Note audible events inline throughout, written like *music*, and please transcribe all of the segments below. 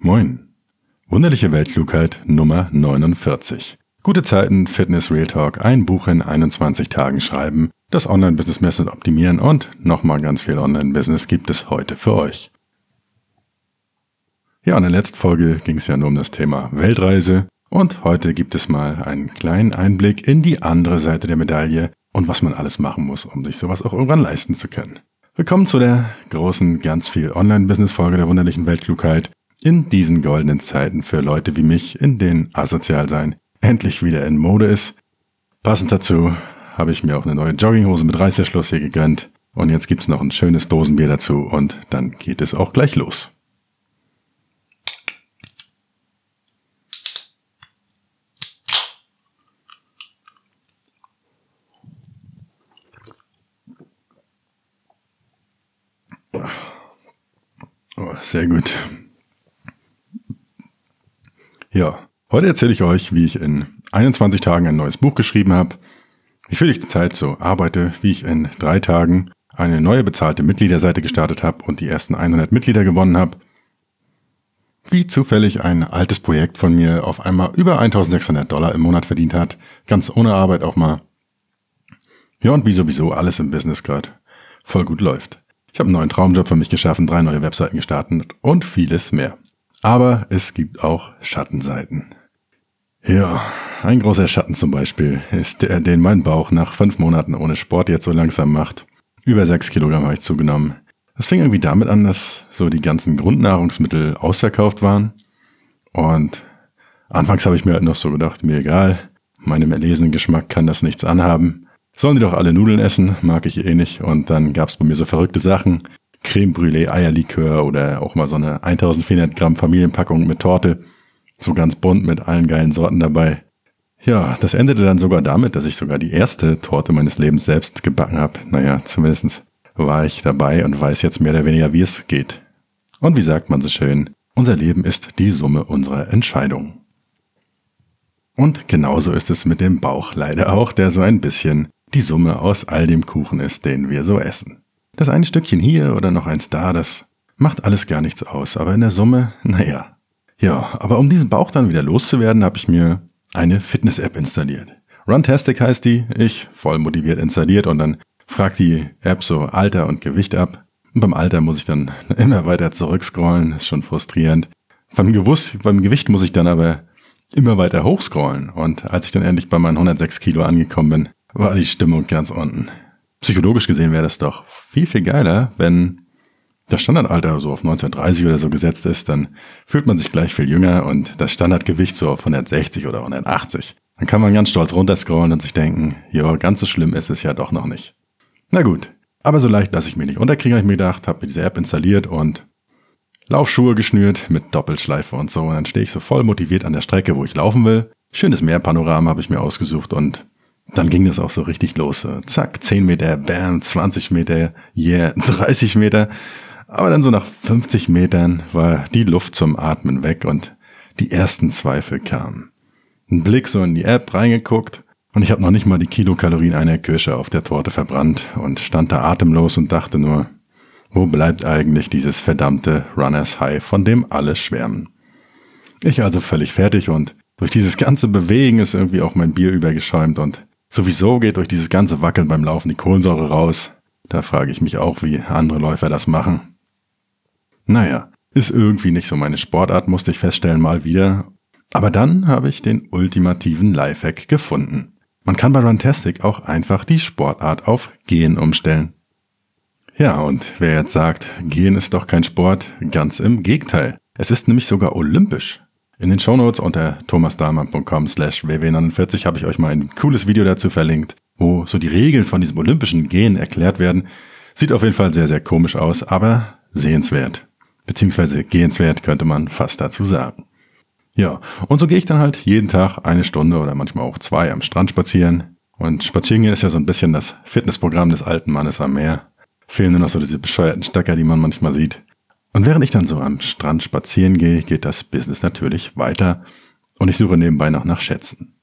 Moin. Wunderliche Weltklugheit Nummer 49. Gute Zeiten, Fitness, Real Talk, ein Buch in 21 Tagen schreiben, das Online-Business messen und optimieren und nochmal ganz viel Online-Business gibt es heute für euch. Ja, in der letzten Folge ging es ja nur um das Thema Weltreise und heute gibt es mal einen kleinen Einblick in die andere Seite der Medaille und was man alles machen muss, um sich sowas auch irgendwann leisten zu können. Willkommen zu der großen, ganz viel Online-Business-Folge der wunderlichen Weltklugheit. In diesen goldenen Zeiten für Leute wie mich, in denen asozial sein endlich wieder in Mode ist. Passend dazu habe ich mir auch eine neue Jogginghose mit Reißverschluss hier gegönnt. Und jetzt gibt's noch ein schönes Dosenbier dazu und dann geht es auch gleich los. Oh, sehr gut. Ja, heute erzähle ich euch, wie ich in 21 Tagen ein neues Buch geschrieben habe, wie viel ich zurzeit so arbeite, wie ich in drei Tagen eine neue bezahlte Mitgliederseite gestartet habe und die ersten 100 Mitglieder gewonnen habe, wie zufällig ein altes Projekt von mir auf einmal über 1600 Dollar im Monat verdient hat, ganz ohne Arbeit auch mal. Ja, und wie sowieso alles im Business gerade voll gut läuft. Ich habe einen neuen Traumjob für mich geschaffen, drei neue Webseiten gestartet und vieles mehr. Aber es gibt auch Schattenseiten. Ja, ein großer Schatten zum Beispiel ist der, den mein Bauch nach fünf Monaten ohne Sport jetzt so langsam macht. Über sechs Kilogramm habe ich zugenommen. Das fing irgendwie damit an, dass so die ganzen Grundnahrungsmittel ausverkauft waren. Und anfangs habe ich mir halt noch so gedacht, mir egal, meinem erlesenen Geschmack kann das nichts anhaben. Sollen die doch alle Nudeln essen, mag ich eh nicht. Und dann gab's bei mir so verrückte Sachen. Creme Brûlée, Eierlikör oder auch mal so eine 1400 Gramm Familienpackung mit Torte. So ganz bunt mit allen geilen Sorten dabei. Ja, das endete dann sogar damit, dass ich sogar die erste Torte meines Lebens selbst gebacken habe. Naja, zumindest war ich dabei und weiß jetzt mehr oder weniger, wie es geht. Und wie sagt man so schön, unser Leben ist die Summe unserer Entscheidungen. Und genauso ist es mit dem Bauch leider auch, der so ein bisschen die Summe aus all dem Kuchen ist, den wir so essen. Das eine Stückchen hier oder noch eins da, das macht alles gar nichts aus, aber in der Summe, naja. Ja, aber um diesen Bauch dann wieder loszuwerden, habe ich mir eine Fitness-App installiert. Runtastic heißt die, ich voll motiviert installiert und dann fragt die App so Alter und Gewicht ab. Und beim Alter muss ich dann *laughs* immer weiter zurückscrollen, ist schon frustrierend. Beim, Gewuss, beim Gewicht muss ich dann aber immer weiter hochscrollen und als ich dann endlich bei meinen 106 Kilo angekommen bin, war die Stimmung ganz unten. Psychologisch gesehen wäre das doch viel, viel geiler, wenn das Standardalter so auf 1930 oder so gesetzt ist, dann fühlt man sich gleich viel jünger und das Standardgewicht so auf 160 oder 180. Dann kann man ganz stolz runterscrollen und sich denken, ja, ganz so schlimm ist es ja doch noch nicht. Na gut, aber so leicht lasse ich mich nicht unterkriegen, habe ich mir gedacht, habe mir diese App installiert und Laufschuhe geschnürt mit Doppelschleife und so. Und dann stehe ich so voll motiviert an der Strecke, wo ich laufen will. Schönes Meerpanorama habe ich mir ausgesucht und dann ging das auch so richtig los. Zack, 10 Meter, bam, 20 Meter, yeah, *laughs* 30 Meter. Aber dann so nach 50 Metern war die Luft zum Atmen weg und die ersten Zweifel kamen. Ein Blick so in die App reingeguckt und ich habe noch nicht mal die Kilokalorien einer Kirsche auf der Torte verbrannt und stand da atemlos und dachte nur, wo bleibt eigentlich dieses verdammte Runners High, von dem alle schwärmen? Ich also völlig fertig und durch dieses ganze Bewegen ist irgendwie auch mein Bier übergeschäumt und Sowieso geht durch dieses ganze Wackeln beim Laufen die Kohlensäure raus. Da frage ich mich auch, wie andere Läufer das machen. Naja, ist irgendwie nicht so meine Sportart, musste ich feststellen, mal wieder. Aber dann habe ich den ultimativen Lifehack gefunden. Man kann bei Runtastic auch einfach die Sportart auf Gehen umstellen. Ja, und wer jetzt sagt, Gehen ist doch kein Sport, ganz im Gegenteil. Es ist nämlich sogar olympisch. In den Shownotes unter thomasdahlmann.com slash ww49 habe ich euch mal ein cooles Video dazu verlinkt, wo so die Regeln von diesem olympischen Gehen erklärt werden. Sieht auf jeden Fall sehr, sehr komisch aus, aber sehenswert. Beziehungsweise gehenswert könnte man fast dazu sagen. Ja, und so gehe ich dann halt jeden Tag eine Stunde oder manchmal auch zwei am Strand spazieren. Und spazieren ist ja so ein bisschen das Fitnessprogramm des alten Mannes am Meer. Fehlen nur noch so diese bescheuerten Stöcker, die man manchmal sieht. Und während ich dann so am Strand spazieren gehe, geht das Business natürlich weiter und ich suche nebenbei noch nach Schätzen.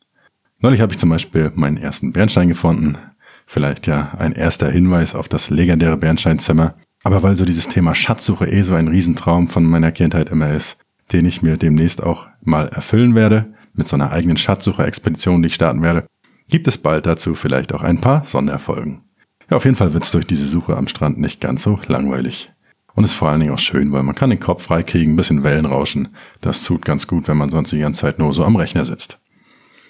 Neulich habe ich zum Beispiel meinen ersten Bernstein gefunden. Vielleicht ja ein erster Hinweis auf das legendäre Bernsteinzimmer. Aber weil so dieses Thema Schatzsuche eh so ein Riesentraum von meiner Kindheit immer ist, den ich mir demnächst auch mal erfüllen werde, mit so einer eigenen Schatzsucher-Expedition, die ich starten werde, gibt es bald dazu vielleicht auch ein paar Sonderfolgen. Ja, auf jeden Fall wird es durch diese Suche am Strand nicht ganz so langweilig. Und ist vor allen Dingen auch schön, weil man kann den Kopf freikriegen, ein bisschen Wellen rauschen. Das tut ganz gut, wenn man sonst die ganze Zeit nur so am Rechner sitzt.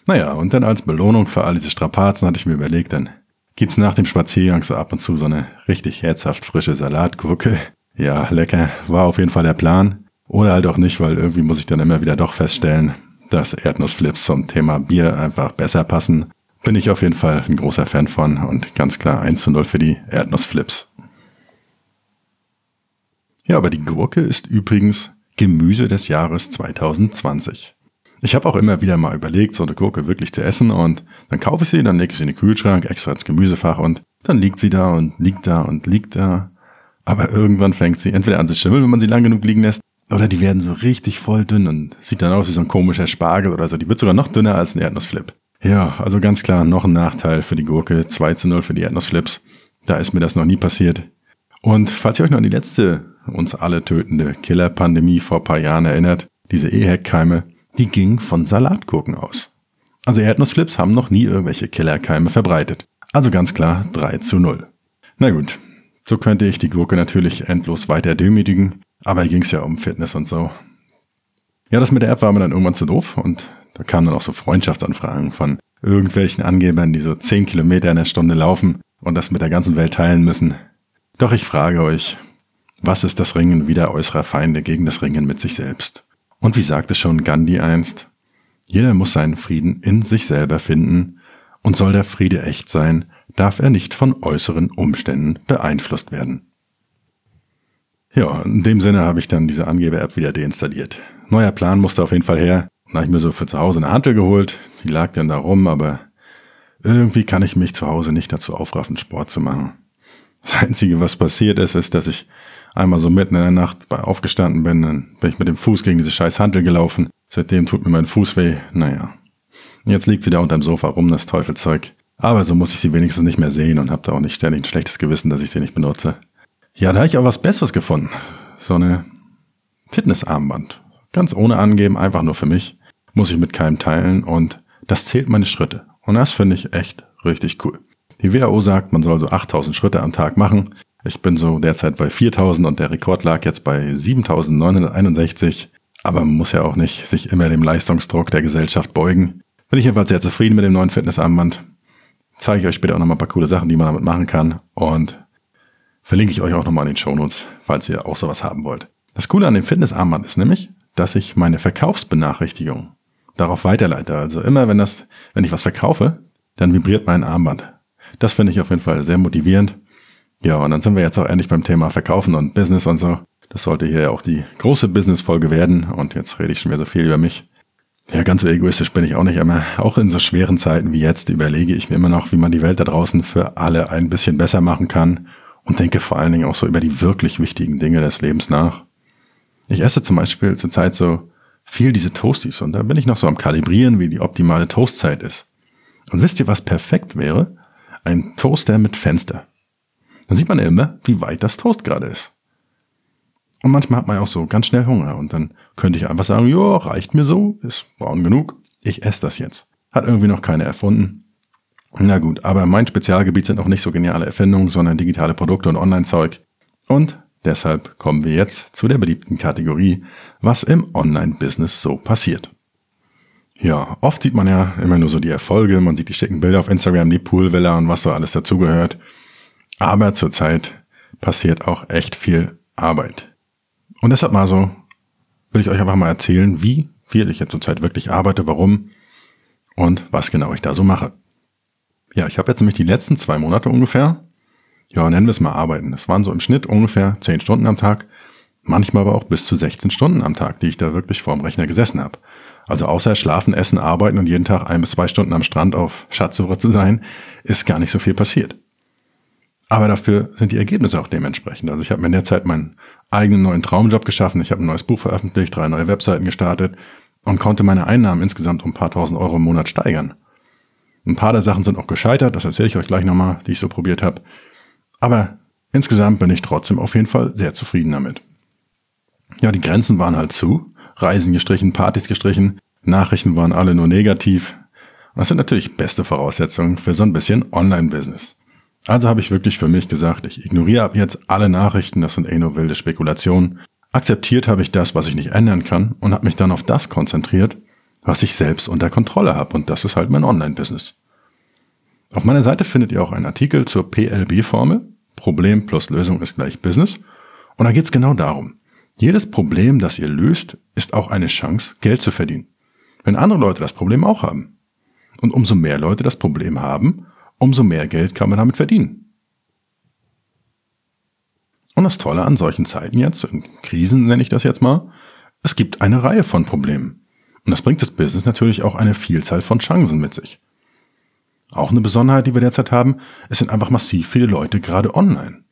Naja, und dann als Belohnung für all diese Strapazen hatte ich mir überlegt, dann gibt's nach dem Spaziergang so ab und zu so eine richtig herzhaft frische Salatgurke. Ja, lecker, war auf jeden Fall der Plan. Oder halt auch nicht, weil irgendwie muss ich dann immer wieder doch feststellen, dass Erdnussflips zum Thema Bier einfach besser passen. Bin ich auf jeden Fall ein großer Fan von und ganz klar 1 zu 0 für die Erdnussflips. Ja, aber die Gurke ist übrigens Gemüse des Jahres 2020. Ich habe auch immer wieder mal überlegt, so eine Gurke wirklich zu essen und dann kaufe ich sie, dann lege ich sie in den Kühlschrank, extra ins Gemüsefach und dann liegt sie da und liegt da und liegt da. Aber irgendwann fängt sie entweder an zu schimmeln, wenn man sie lang genug liegen lässt, oder die werden so richtig voll dünn und sieht dann aus wie so ein komischer Spargel oder so. Die wird sogar noch dünner als ein Erdnussflip. Ja, also ganz klar noch ein Nachteil für die Gurke. 2 zu 0 für die Erdnussflips. Da ist mir das noch nie passiert. Und falls ihr euch noch an die letzte uns alle tötende Killerpandemie vor paar Jahren erinnert, diese EHEC-Keime, die ging von Salatgurken aus. Also Erdnussflips haben noch nie irgendwelche Killerkeime verbreitet. Also ganz klar 3 zu 0. Na gut, so könnte ich die Gurke natürlich endlos weiter demütigen, aber hier ging es ja um Fitness und so. Ja, das mit der App war mir dann irgendwann zu doof und da kamen dann auch so Freundschaftsanfragen von irgendwelchen Angebern, die so 10 Kilometer in der Stunde laufen und das mit der ganzen Welt teilen müssen. Doch ich frage euch, was ist das Ringen wider äußerer Feinde gegen das Ringen mit sich selbst? Und wie sagte schon Gandhi einst, jeder muss seinen Frieden in sich selber finden, und soll der Friede echt sein, darf er nicht von äußeren Umständen beeinflusst werden. Ja, in dem Sinne habe ich dann diese Angeber-App wieder deinstalliert. Neuer Plan musste auf jeden Fall her. Dann habe ich mir so für zu Hause eine Hantel geholt. Die lag dann da rum, aber irgendwie kann ich mich zu Hause nicht dazu aufraffen, Sport zu machen. Das Einzige, was passiert ist, ist, dass ich einmal so mitten in der Nacht aufgestanden bin, dann bin ich mit dem Fuß gegen diese scheiß Hantel gelaufen. Seitdem tut mir mein Fuß weh. Naja. Jetzt liegt sie da unterm Sofa rum, das Teufelzeug. Aber so muss ich sie wenigstens nicht mehr sehen und habe da auch nicht ständig ein schlechtes Gewissen, dass ich sie nicht benutze. Ja, da habe ich auch was Besseres gefunden. So eine Fitnessarmband. Ganz ohne angeben, einfach nur für mich. Muss ich mit keinem teilen und das zählt meine Schritte. Und das finde ich echt richtig cool. Die WHO sagt, man soll so 8000 Schritte am Tag machen. Ich bin so derzeit bei 4000 und der Rekord lag jetzt bei 7961. Aber man muss ja auch nicht sich immer dem Leistungsdruck der Gesellschaft beugen. Bin ich jedenfalls sehr zufrieden mit dem neuen Fitnessarmband. Zeige ich euch später auch nochmal ein paar coole Sachen, die man damit machen kann. Und verlinke ich euch auch nochmal in den Shownotes, falls ihr auch sowas haben wollt. Das Coole an dem Fitnessarmband ist nämlich, dass ich meine Verkaufsbenachrichtigung darauf weiterleite. Also immer wenn das, wenn ich was verkaufe, dann vibriert mein Armband. Das finde ich auf jeden Fall sehr motivierend. Ja, und dann sind wir jetzt auch endlich beim Thema Verkaufen und Business und so. Das sollte hier ja auch die große Business-Folge werden. Und jetzt rede ich schon wieder so viel über mich. Ja, ganz so egoistisch bin ich auch nicht immer. Auch in so schweren Zeiten wie jetzt überlege ich mir immer noch, wie man die Welt da draußen für alle ein bisschen besser machen kann und denke vor allen Dingen auch so über die wirklich wichtigen Dinge des Lebens nach. Ich esse zum Beispiel zurzeit so viel diese Toasties und da bin ich noch so am Kalibrieren, wie die optimale Toastzeit ist. Und wisst ihr, was perfekt wäre? Ein Toaster mit Fenster. Dann sieht man immer, wie weit das Toast gerade ist. Und manchmal hat man ja auch so ganz schnell Hunger und dann könnte ich einfach sagen, ja, reicht mir so, ist braun genug, ich esse das jetzt. Hat irgendwie noch keiner erfunden. Na gut, aber mein Spezialgebiet sind auch nicht so geniale Erfindungen, sondern digitale Produkte und Online-Zeug. Und deshalb kommen wir jetzt zu der beliebten Kategorie, was im Online-Business so passiert. Ja, oft sieht man ja immer nur so die Erfolge, man sieht die schicken Bilder auf Instagram, die Poolvilla und was so alles dazugehört. Aber zurzeit passiert auch echt viel Arbeit. Und deshalb mal so, will ich euch einfach mal erzählen, wie viel ich jetzt zurzeit wirklich arbeite, warum und was genau ich da so mache. Ja, ich habe jetzt nämlich die letzten zwei Monate ungefähr, ja, nennen wir es mal arbeiten. Das waren so im Schnitt ungefähr zehn Stunden am Tag, manchmal aber auch bis zu 16 Stunden am Tag, die ich da wirklich vorm Rechner gesessen habe. Also außer schlafen, essen, arbeiten und jeden Tag ein bis zwei Stunden am Strand auf Schatzsuche zu sein, ist gar nicht so viel passiert. Aber dafür sind die Ergebnisse auch dementsprechend. Also ich habe mir in der Zeit meinen eigenen neuen Traumjob geschaffen. Ich habe ein neues Buch veröffentlicht, drei neue Webseiten gestartet und konnte meine Einnahmen insgesamt um ein paar tausend Euro im Monat steigern. Ein paar der Sachen sind auch gescheitert, das erzähle ich euch gleich nochmal, die ich so probiert habe. Aber insgesamt bin ich trotzdem auf jeden Fall sehr zufrieden damit. Ja, die Grenzen waren halt zu, Reisen gestrichen, Partys gestrichen, Nachrichten waren alle nur negativ. Das sind natürlich beste Voraussetzungen für so ein bisschen Online-Business. Also habe ich wirklich für mich gesagt, ich ignoriere ab jetzt alle Nachrichten, das sind eh nur wilde Spekulationen. Akzeptiert habe ich das, was ich nicht ändern kann und habe mich dann auf das konzentriert, was ich selbst unter Kontrolle habe und das ist halt mein Online-Business. Auf meiner Seite findet ihr auch einen Artikel zur PLB-Formel. Problem plus Lösung ist gleich Business. Und da geht es genau darum. Jedes Problem, das ihr löst, ist auch eine Chance, Geld zu verdienen. Wenn andere Leute das Problem auch haben. Und umso mehr Leute das Problem haben, umso mehr Geld kann man damit verdienen. Und das Tolle an solchen Zeiten jetzt, in Krisen nenne ich das jetzt mal, es gibt eine Reihe von Problemen. Und das bringt das Business natürlich auch eine Vielzahl von Chancen mit sich. Auch eine Besonderheit, die wir derzeit haben, es sind einfach massiv viele Leute gerade online.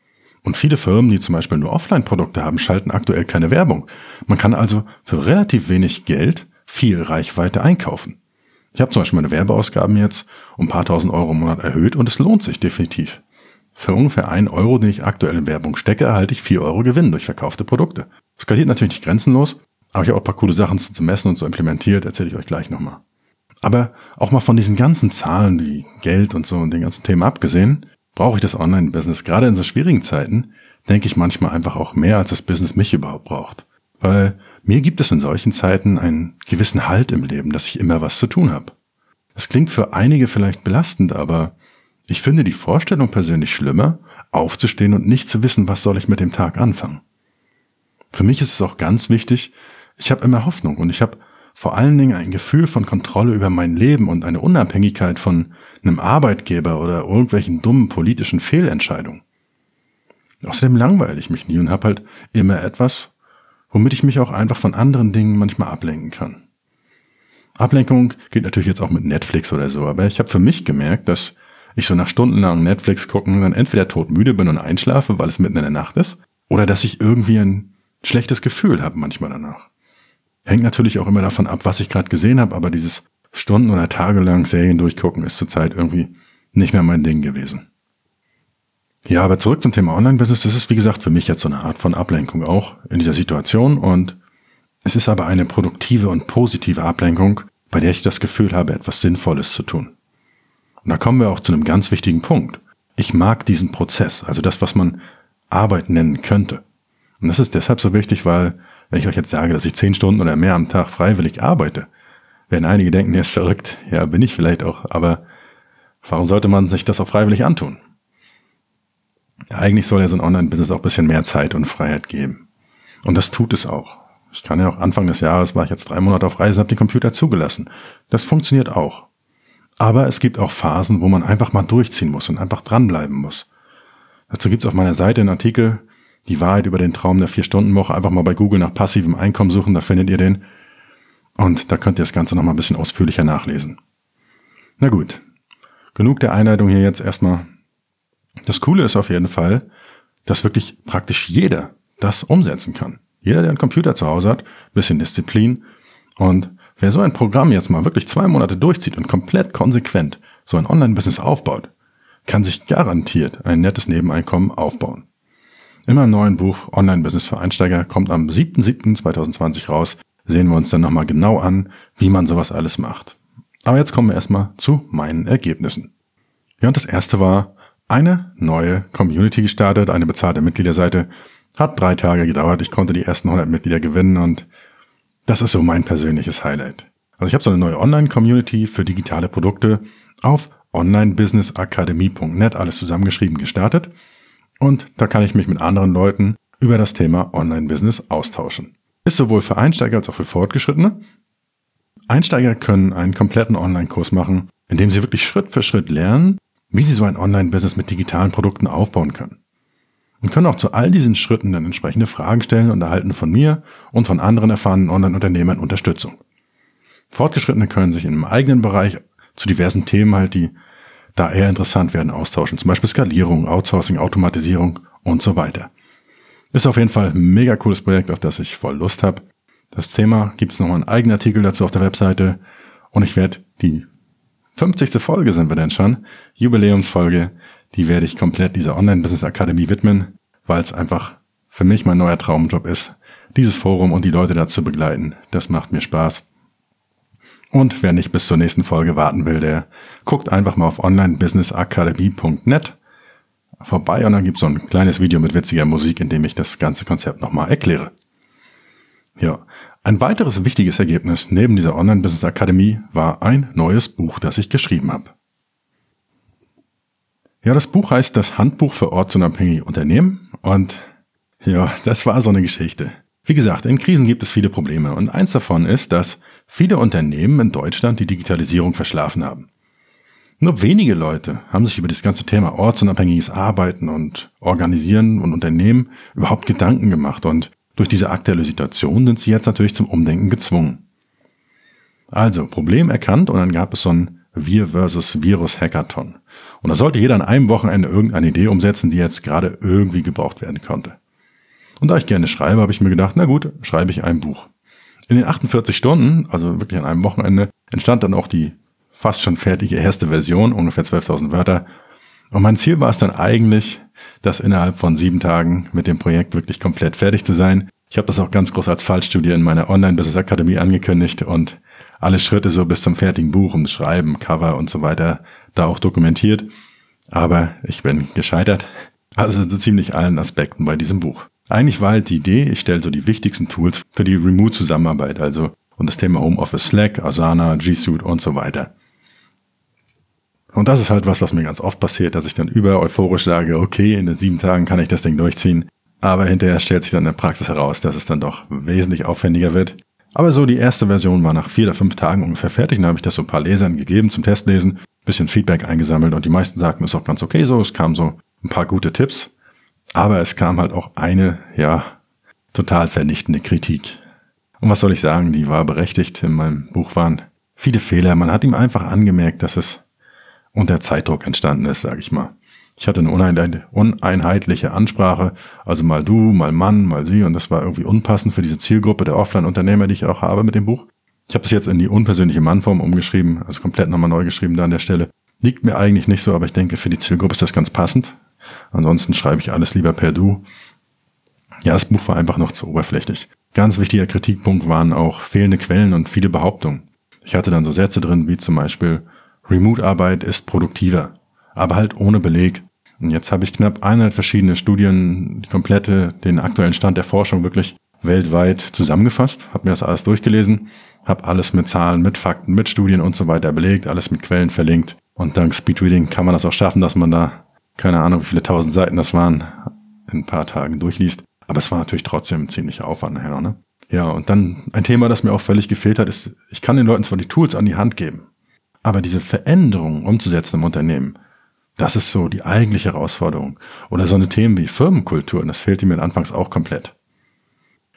Und viele Firmen, die zum Beispiel nur Offline-Produkte haben, schalten aktuell keine Werbung. Man kann also für relativ wenig Geld viel Reichweite einkaufen. Ich habe zum Beispiel meine Werbeausgaben jetzt um ein paar tausend Euro im Monat erhöht und es lohnt sich definitiv. Für ungefähr einen Euro, den ich aktuell in Werbung stecke, erhalte ich vier Euro Gewinn durch verkaufte Produkte. Skaliert natürlich nicht grenzenlos, aber ich habe auch ein paar coole Sachen zu messen und so implementiert, erzähle ich euch gleich nochmal. Aber auch mal von diesen ganzen Zahlen wie Geld und so und den ganzen Themen abgesehen, brauche ich das Online-Business. Gerade in so schwierigen Zeiten denke ich manchmal einfach auch mehr, als das Business mich überhaupt braucht. Weil mir gibt es in solchen Zeiten einen gewissen Halt im Leben, dass ich immer was zu tun habe. Das klingt für einige vielleicht belastend, aber ich finde die Vorstellung persönlich schlimmer, aufzustehen und nicht zu wissen, was soll ich mit dem Tag anfangen. Für mich ist es auch ganz wichtig, ich habe immer Hoffnung und ich habe vor allen Dingen ein Gefühl von Kontrolle über mein Leben und eine Unabhängigkeit von einem Arbeitgeber oder irgendwelchen dummen politischen Fehlentscheidungen. Außerdem langweile ich mich nie und habe halt immer etwas, womit ich mich auch einfach von anderen Dingen manchmal ablenken kann. Ablenkung geht natürlich jetzt auch mit Netflix oder so, aber ich habe für mich gemerkt, dass ich so nach stundenlang Netflix gucken dann entweder todmüde bin und einschlafe, weil es mitten in der Nacht ist, oder dass ich irgendwie ein schlechtes Gefühl habe manchmal danach. Hängt natürlich auch immer davon ab, was ich gerade gesehen habe, aber dieses Stunden- oder tagelang Serien durchgucken ist zurzeit irgendwie nicht mehr mein Ding gewesen. Ja, aber zurück zum Thema Online-Business. Das ist, wie gesagt, für mich jetzt so eine Art von Ablenkung auch in dieser Situation und es ist aber eine produktive und positive Ablenkung, bei der ich das Gefühl habe, etwas Sinnvolles zu tun. Und da kommen wir auch zu einem ganz wichtigen Punkt. Ich mag diesen Prozess, also das, was man Arbeit nennen könnte. Und das ist deshalb so wichtig, weil wenn ich euch jetzt sage, dass ich zehn Stunden oder mehr am Tag freiwillig arbeite, werden einige denken, der ist verrückt. Ja, bin ich vielleicht auch, aber warum sollte man sich das auch freiwillig antun? Eigentlich soll ja so ein Online-Business auch ein bisschen mehr Zeit und Freiheit geben. Und das tut es auch. Ich kann ja auch Anfang des Jahres war ich jetzt drei Monate auf Reise, habe den Computer zugelassen. Das funktioniert auch. Aber es gibt auch Phasen, wo man einfach mal durchziehen muss und einfach dranbleiben muss. Dazu gibt es auf meiner Seite einen Artikel, die Wahrheit über den Traum der Vier-Stunden-Woche. Einfach mal bei Google nach passivem Einkommen suchen, da findet ihr den. Und da könnt ihr das Ganze nochmal ein bisschen ausführlicher nachlesen. Na gut. Genug der Einleitung hier jetzt erstmal. Das Coole ist auf jeden Fall, dass wirklich praktisch jeder das umsetzen kann. Jeder, der einen Computer zu Hause hat, bisschen Disziplin. Und wer so ein Programm jetzt mal wirklich zwei Monate durchzieht und komplett konsequent so ein Online-Business aufbaut, kann sich garantiert ein nettes Nebeneinkommen aufbauen. In meinem neuen Buch Online-Business für Einsteiger kommt am 7.7.2020 raus. Sehen wir uns dann nochmal genau an, wie man sowas alles macht. Aber jetzt kommen wir erstmal zu meinen Ergebnissen. Ja, und das erste war eine neue Community gestartet, eine bezahlte Mitgliederseite. Hat drei Tage gedauert. Ich konnte die ersten 100 Mitglieder gewinnen und das ist so mein persönliches Highlight. Also ich habe so eine neue Online-Community für digitale Produkte auf onlinebusinessakademie.net, alles zusammengeschrieben, gestartet und da kann ich mich mit anderen Leuten über das Thema Online-Business austauschen. Ist sowohl für Einsteiger als auch für Fortgeschrittene. Einsteiger können einen kompletten Online-Kurs machen, in dem sie wirklich Schritt für Schritt lernen, wie sie so ein Online-Business mit digitalen Produkten aufbauen können. Und können auch zu all diesen Schritten dann entsprechende Fragen stellen und erhalten von mir und von anderen erfahrenen Online-Unternehmern Unterstützung. Fortgeschrittene können sich in einem eigenen Bereich zu diversen Themen halt, die da eher interessant werden, austauschen. Zum Beispiel Skalierung, Outsourcing, Automatisierung und so weiter. Ist auf jeden Fall ein mega cooles Projekt, auf das ich voll Lust habe. Das Thema gibt es nochmal einen eigenen Artikel dazu auf der Webseite und ich werde die 50. Folge sind wir denn schon, Jubiläumsfolge, die werde ich komplett dieser Online-Business Akademie widmen, weil es einfach für mich mein neuer Traumjob ist, dieses Forum und die Leute dazu begleiten. Das macht mir Spaß. Und wer nicht bis zur nächsten Folge warten will, der guckt einfach mal auf onlinebusinessakademie.net vorbei und dann gibt es so ein kleines Video mit witziger Musik, in dem ich das ganze Konzept nochmal erkläre. Ja, ein weiteres wichtiges Ergebnis neben dieser Online-Business Akademie war ein neues Buch, das ich geschrieben habe. Ja, das Buch heißt Das Handbuch für ortsunabhängige Unternehmen und ja, das war so eine Geschichte. Wie gesagt, in Krisen gibt es viele Probleme und eins davon ist, dass viele Unternehmen in Deutschland die Digitalisierung verschlafen haben. Nur wenige Leute haben sich über das ganze Thema ortsunabhängiges Arbeiten und Organisieren und Unternehmen überhaupt Gedanken gemacht und durch diese aktuelle Situation sind sie jetzt natürlich zum Umdenken gezwungen. Also, Problem erkannt und dann gab es so ein Wir versus Virus Hackathon. Und da sollte jeder an einem Wochenende irgendeine Idee umsetzen, die jetzt gerade irgendwie gebraucht werden konnte. Und da ich gerne schreibe, habe ich mir gedacht, na gut, schreibe ich ein Buch. In den 48 Stunden, also wirklich an einem Wochenende, entstand dann auch die fast schon fertige erste Version, ungefähr 12.000 Wörter. Und mein Ziel war es dann eigentlich, das innerhalb von sieben Tagen mit dem Projekt wirklich komplett fertig zu sein. Ich habe das auch ganz groß als Fallstudie in meiner Online-Business Akademie angekündigt und alle Schritte so bis zum fertigen Buch, um Schreiben, Cover und so weiter, da auch dokumentiert. Aber ich bin gescheitert. Also zu ziemlich allen Aspekten bei diesem Buch. Eigentlich war halt die Idee, ich stelle so die wichtigsten Tools für die Remote-Zusammenarbeit, also und das Thema Homeoffice Slack, Asana, G Suite und so weiter. Und das ist halt was, was mir ganz oft passiert, dass ich dann über euphorisch sage, okay, in den sieben Tagen kann ich das Ding durchziehen. Aber hinterher stellt sich dann in der Praxis heraus, dass es dann doch wesentlich aufwendiger wird. Aber so die erste Version war nach vier oder fünf Tagen ungefähr fertig. Dann habe ich das so ein paar Lesern gegeben zum Testlesen, bisschen Feedback eingesammelt und die meisten sagten, es ist auch ganz okay so. Es kamen so ein paar gute Tipps. Aber es kam halt auch eine, ja, total vernichtende Kritik. Und was soll ich sagen, die war berechtigt. In meinem Buch waren viele Fehler. Man hat ihm einfach angemerkt, dass es unter Zeitdruck entstanden ist, sage ich mal. Ich hatte eine uneinheitliche Ansprache, also mal du, mal Mann, mal sie, und das war irgendwie unpassend für diese Zielgruppe der Offline-Unternehmer, die ich auch habe mit dem Buch. Ich habe es jetzt in die unpersönliche Mannform umgeschrieben, also komplett nochmal neu geschrieben da an der Stelle. Liegt mir eigentlich nicht so, aber ich denke, für die Zielgruppe ist das ganz passend. Ansonsten schreibe ich alles lieber per Du. Ja, das Buch war einfach noch zu oberflächlich. Ganz wichtiger Kritikpunkt waren auch fehlende Quellen und viele Behauptungen. Ich hatte dann so Sätze drin, wie zum Beispiel, Remote-Arbeit ist produktiver, aber halt ohne Beleg. Und jetzt habe ich knapp 100 verschiedene Studien, die komplette, den aktuellen Stand der Forschung wirklich weltweit zusammengefasst, habe mir das alles durchgelesen, habe alles mit Zahlen, mit Fakten, mit Studien und so weiter belegt, alles mit Quellen verlinkt. Und dank Speedreading kann man das auch schaffen, dass man da, keine Ahnung, wie viele tausend Seiten das waren, in ein paar Tagen durchliest. Aber es war natürlich trotzdem ein ziemlicher Aufwand nachher, ne? Ja, und dann ein Thema, das mir auch völlig gefehlt hat, ist, ich kann den Leuten zwar die Tools an die Hand geben, aber diese Veränderung umzusetzen im Unternehmen, das ist so die eigentliche Herausforderung. Oder so eine Themen wie Firmenkultur, das fehlte mir anfangs auch komplett.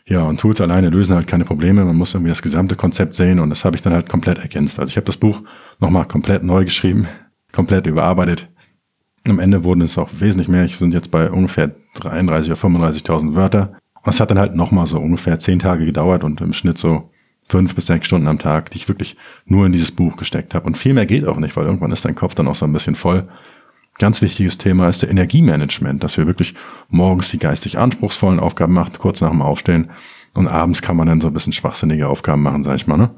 Ja, und Tools alleine lösen halt keine Probleme. Man muss irgendwie das gesamte Konzept sehen und das habe ich dann halt komplett ergänzt. Also ich habe das Buch nochmal komplett neu geschrieben, *laughs* komplett überarbeitet. Am Ende wurden es auch wesentlich mehr. Ich sind jetzt bei ungefähr 33 oder 35.000 Wörter. Und es hat dann halt nochmal so ungefähr zehn Tage gedauert und im Schnitt so fünf bis sechs Stunden am Tag, die ich wirklich nur in dieses Buch gesteckt habe. Und viel mehr geht auch nicht, weil irgendwann ist dein Kopf dann auch so ein bisschen voll. Ganz wichtiges Thema ist der Energiemanagement, dass wir wirklich morgens die geistig anspruchsvollen Aufgaben machen, kurz nach dem Aufstehen. Und abends kann man dann so ein bisschen schwachsinnige Aufgaben machen, sag ich mal, ne?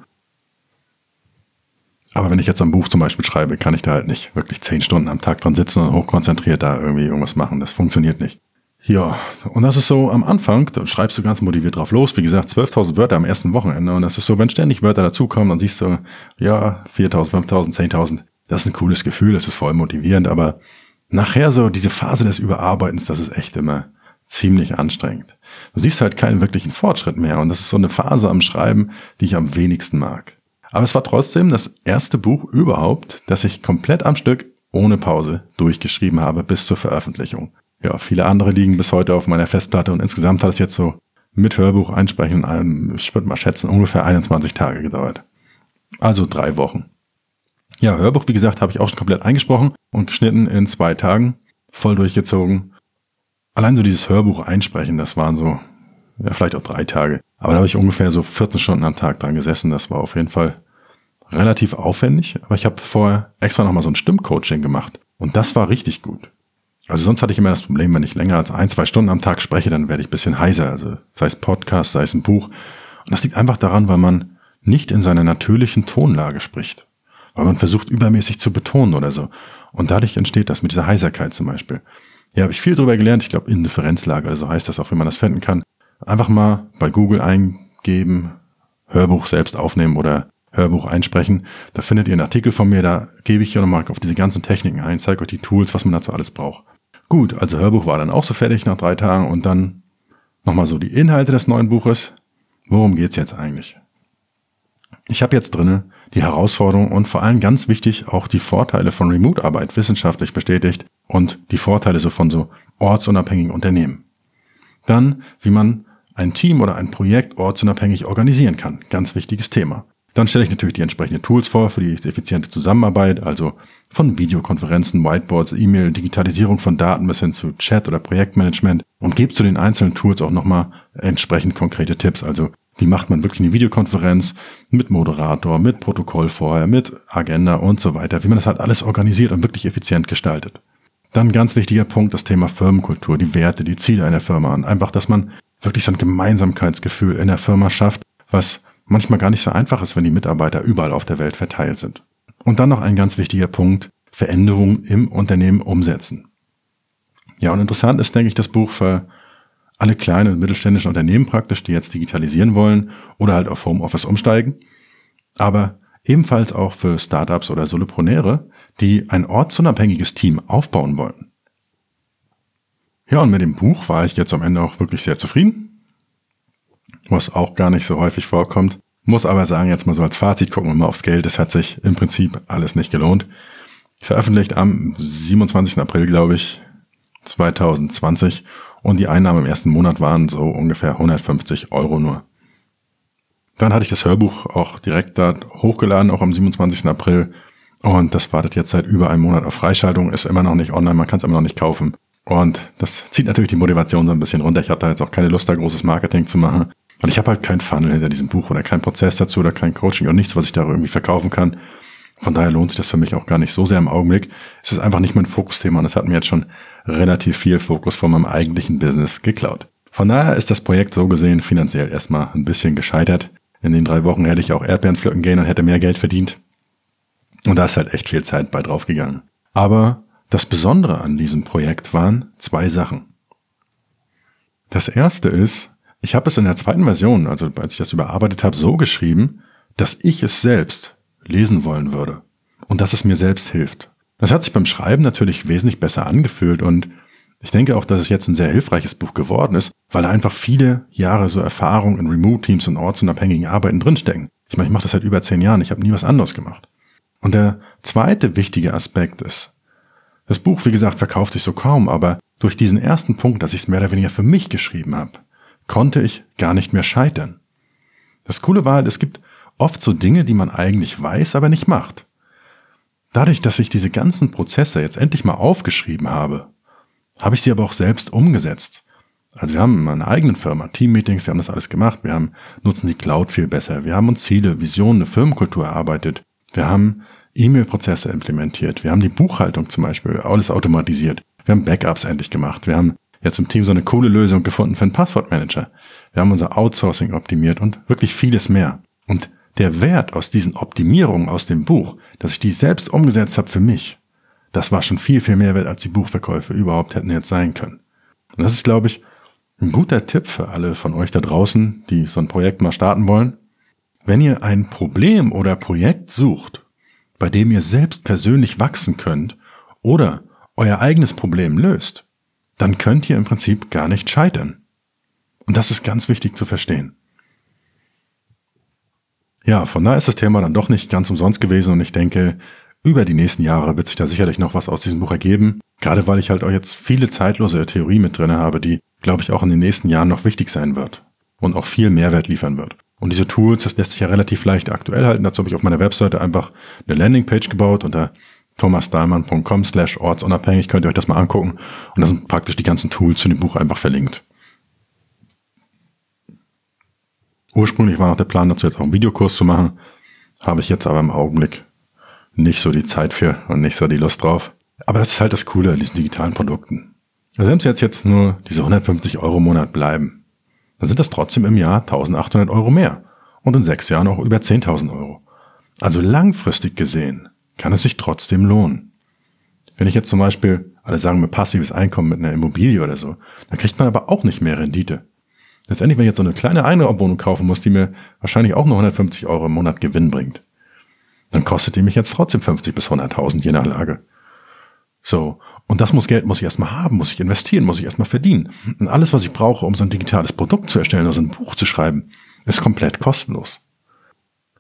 Aber wenn ich jetzt ein Buch zum Beispiel schreibe, kann ich da halt nicht wirklich zehn Stunden am Tag dran sitzen und hochkonzentriert da irgendwie irgendwas machen. Das funktioniert nicht. Ja, und das ist so am Anfang, da schreibst du ganz motiviert drauf los. Wie gesagt, 12.000 Wörter am ersten Wochenende. Und das ist so, wenn ständig Wörter dazukommen, dann siehst du, ja, 4.000, 5.000, 10.000. Das ist ein cooles Gefühl, das ist voll motivierend. Aber nachher so diese Phase des Überarbeitens, das ist echt immer ziemlich anstrengend. Du siehst halt keinen wirklichen Fortschritt mehr. Und das ist so eine Phase am Schreiben, die ich am wenigsten mag. Aber es war trotzdem das erste Buch überhaupt, das ich komplett am Stück ohne Pause durchgeschrieben habe bis zur Veröffentlichung ja, viele andere liegen bis heute auf meiner Festplatte und insgesamt hat es jetzt so mit Hörbuch einsprechen, allem, ich würde mal schätzen, ungefähr 21 Tage gedauert. Also drei Wochen. Ja, Hörbuch, wie gesagt, habe ich auch schon komplett eingesprochen und geschnitten in zwei Tagen, voll durchgezogen. Allein so dieses Hörbuch einsprechen, das waren so, ja, vielleicht auch drei Tage. Aber da habe ich ungefähr so 14 Stunden am Tag dran gesessen. Das war auf jeden Fall relativ aufwendig. Aber ich habe vorher extra nochmal so ein Stimmcoaching gemacht. Und das war richtig gut. Also sonst hatte ich immer das Problem, wenn ich länger als ein, zwei Stunden am Tag spreche, dann werde ich bisschen heiser. Also sei es Podcast, sei es ein Buch. Und das liegt einfach daran, weil man nicht in seiner natürlichen Tonlage spricht. Weil man versucht, übermäßig zu betonen oder so. Und dadurch entsteht das mit dieser Heiserkeit zum Beispiel. Ja, habe ich viel drüber gelernt. Ich glaube, Indifferenzlage, also heißt das auch, wie man das finden kann. Einfach mal bei Google eingeben, Hörbuch selbst aufnehmen oder Hörbuch einsprechen. Da findet ihr einen Artikel von mir, da gebe ich hier nochmal auf diese ganzen Techniken ein, zeige euch die Tools, was man dazu alles braucht. Gut, also Hörbuch war dann auch so fertig nach drei Tagen und dann nochmal so die Inhalte des neuen Buches. Worum geht's jetzt eigentlich? Ich habe jetzt drinne die Herausforderung und vor allem ganz wichtig auch die Vorteile von Remote-Arbeit wissenschaftlich bestätigt und die Vorteile so von so ortsunabhängigen Unternehmen. Dann, wie man ein Team oder ein Projekt ortsunabhängig organisieren kann. Ganz wichtiges Thema. Dann stelle ich natürlich die entsprechenden Tools vor für die effiziente Zusammenarbeit, also von Videokonferenzen, Whiteboards, E-Mail, Digitalisierung von Daten bis hin zu Chat oder Projektmanagement und gebe zu den einzelnen Tools auch nochmal entsprechend konkrete Tipps. Also wie macht man wirklich eine Videokonferenz mit Moderator, mit Protokoll vorher, mit Agenda und so weiter, wie man das halt alles organisiert und wirklich effizient gestaltet. Dann ganz wichtiger Punkt, das Thema Firmenkultur, die Werte, die Ziele einer Firma und einfach, dass man wirklich so ein Gemeinsamkeitsgefühl in der Firma schafft, was manchmal gar nicht so einfach ist, wenn die Mitarbeiter überall auf der Welt verteilt sind. Und dann noch ein ganz wichtiger Punkt, Veränderungen im Unternehmen umsetzen. Ja, und interessant ist, denke ich, das Buch für alle kleinen und mittelständischen Unternehmen praktisch, die jetzt digitalisieren wollen oder halt auf Homeoffice umsteigen. Aber ebenfalls auch für Startups oder Soloprenäre, die ein ortsunabhängiges Team aufbauen wollen. Ja, und mit dem Buch war ich jetzt am Ende auch wirklich sehr zufrieden was auch gar nicht so häufig vorkommt. Muss aber sagen, jetzt mal so als Fazit gucken wir mal aufs Geld. Es hat sich im Prinzip alles nicht gelohnt. Veröffentlicht am 27. April, glaube ich, 2020. Und die Einnahmen im ersten Monat waren so ungefähr 150 Euro nur. Dann hatte ich das Hörbuch auch direkt da hochgeladen, auch am 27. April. Und das wartet jetzt seit über einem Monat auf Freischaltung, ist immer noch nicht online, man kann es immer noch nicht kaufen. Und das zieht natürlich die Motivation so ein bisschen runter. Ich hatte da jetzt auch keine Lust, da großes Marketing zu machen. Weil ich habe halt kein Funnel hinter diesem Buch oder kein Prozess dazu oder kein Coaching und nichts, was ich da irgendwie verkaufen kann. Von daher lohnt sich das für mich auch gar nicht so sehr im Augenblick. Es ist einfach nicht mein Fokusthema und es hat mir jetzt schon relativ viel Fokus von meinem eigentlichen Business geklaut. Von daher ist das Projekt so gesehen finanziell erstmal ein bisschen gescheitert. In den drei Wochen hätte ich auch Erdbeeren pflücken gehen und hätte mehr Geld verdient. Und da ist halt echt viel Zeit bei draufgegangen. Aber das Besondere an diesem Projekt waren zwei Sachen. Das erste ist, ich habe es in der zweiten Version, also als ich das überarbeitet habe, so geschrieben, dass ich es selbst lesen wollen würde und dass es mir selbst hilft. Das hat sich beim Schreiben natürlich wesentlich besser angefühlt und ich denke auch, dass es jetzt ein sehr hilfreiches Buch geworden ist, weil da einfach viele Jahre so Erfahrung in Remote-Teams und ortsunabhängigen Arbeiten drinstecken. Ich meine, ich mache das seit über zehn Jahren, ich habe nie was anderes gemacht. Und der zweite wichtige Aspekt ist, das Buch, wie gesagt, verkauft sich so kaum, aber durch diesen ersten Punkt, dass ich es mehr oder weniger für mich geschrieben habe, konnte ich gar nicht mehr scheitern. Das Coole war halt, es gibt oft so Dinge, die man eigentlich weiß, aber nicht macht. Dadurch, dass ich diese ganzen Prozesse jetzt endlich mal aufgeschrieben habe, habe ich sie aber auch selbst umgesetzt. Also wir haben eine eigene Firma, Teammeetings, wir haben das alles gemacht, wir haben, nutzen die Cloud viel besser, wir haben uns Ziele, Visionen, eine Firmenkultur erarbeitet, wir haben E-Mail-Prozesse implementiert, wir haben die Buchhaltung zum Beispiel alles automatisiert, wir haben Backups endlich gemacht, wir haben jetzt im Team so eine coole Lösung gefunden für einen Passwortmanager. Wir haben unser Outsourcing optimiert und wirklich vieles mehr. Und der Wert aus diesen Optimierungen aus dem Buch, dass ich die selbst umgesetzt habe für mich, das war schon viel, viel mehr wert, als die Buchverkäufe überhaupt hätten jetzt sein können. Und das ist, glaube ich, ein guter Tipp für alle von euch da draußen, die so ein Projekt mal starten wollen. Wenn ihr ein Problem oder Projekt sucht, bei dem ihr selbst persönlich wachsen könnt oder euer eigenes Problem löst, dann könnt ihr im Prinzip gar nicht scheitern. Und das ist ganz wichtig zu verstehen. Ja, von da ist das Thema dann doch nicht ganz umsonst gewesen und ich denke, über die nächsten Jahre wird sich da sicherlich noch was aus diesem Buch ergeben. Gerade weil ich halt auch jetzt viele zeitlose Theorie mit drin habe, die, glaube ich, auch in den nächsten Jahren noch wichtig sein wird und auch viel Mehrwert liefern wird. Und diese Tools, das lässt sich ja relativ leicht aktuell halten. Dazu habe ich auf meiner Webseite einfach eine Landingpage gebaut und da thomasdahlmann.com slash ortsunabhängig, könnt ihr euch das mal angucken. Und da sind praktisch die ganzen Tools zu dem Buch einfach verlinkt. Ursprünglich war noch der Plan dazu, jetzt auch einen Videokurs zu machen. Habe ich jetzt aber im Augenblick nicht so die Zeit für und nicht so die Lust drauf. Aber das ist halt das Coole an diesen digitalen Produkten. Also selbst jetzt jetzt nur diese 150 Euro im Monat bleiben, dann sind das trotzdem im Jahr 1800 Euro mehr und in sechs Jahren auch über 10.000 Euro. Also langfristig gesehen kann es sich trotzdem lohnen. Wenn ich jetzt zum Beispiel, alle sagen mir passives Einkommen mit einer Immobilie oder so, dann kriegt man aber auch nicht mehr Rendite. Letztendlich, wenn ich jetzt so eine kleine Einraumwohnung kaufen muss, die mir wahrscheinlich auch nur 150 Euro im Monat Gewinn bringt, dann kostet die mich jetzt trotzdem 50 bis 100.000 je nach Lage. So. Und das muss Geld muss ich erstmal haben, muss ich investieren, muss ich erstmal verdienen. Und alles, was ich brauche, um so ein digitales Produkt zu erstellen oder so ein Buch zu schreiben, ist komplett kostenlos.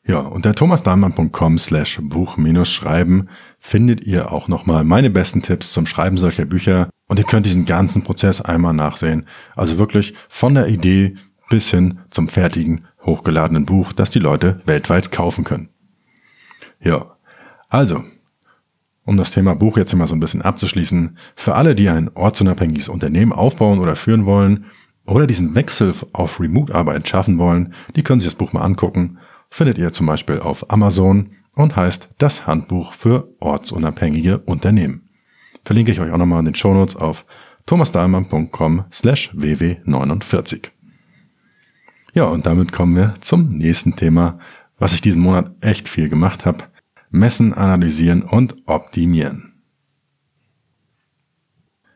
Ja, unter thomasdahlmann.com slash Buch minus schreiben findet ihr auch nochmal meine besten Tipps zum Schreiben solcher Bücher und ihr könnt diesen ganzen Prozess einmal nachsehen. Also wirklich von der Idee bis hin zum fertigen, hochgeladenen Buch, das die Leute weltweit kaufen können. Ja, also, um das Thema Buch jetzt immer so ein bisschen abzuschließen, für alle, die ein ortsunabhängiges Unternehmen aufbauen oder führen wollen oder diesen Wechsel auf Remote-Arbeit schaffen wollen, die können sich das Buch mal angucken findet ihr zum Beispiel auf Amazon und heißt das Handbuch für ortsunabhängige Unternehmen. Verlinke ich euch auch nochmal in den Shownotes auf thomasdahlmann.com slash ww49. Ja, und damit kommen wir zum nächsten Thema, was ich diesen Monat echt viel gemacht habe. Messen, analysieren und optimieren.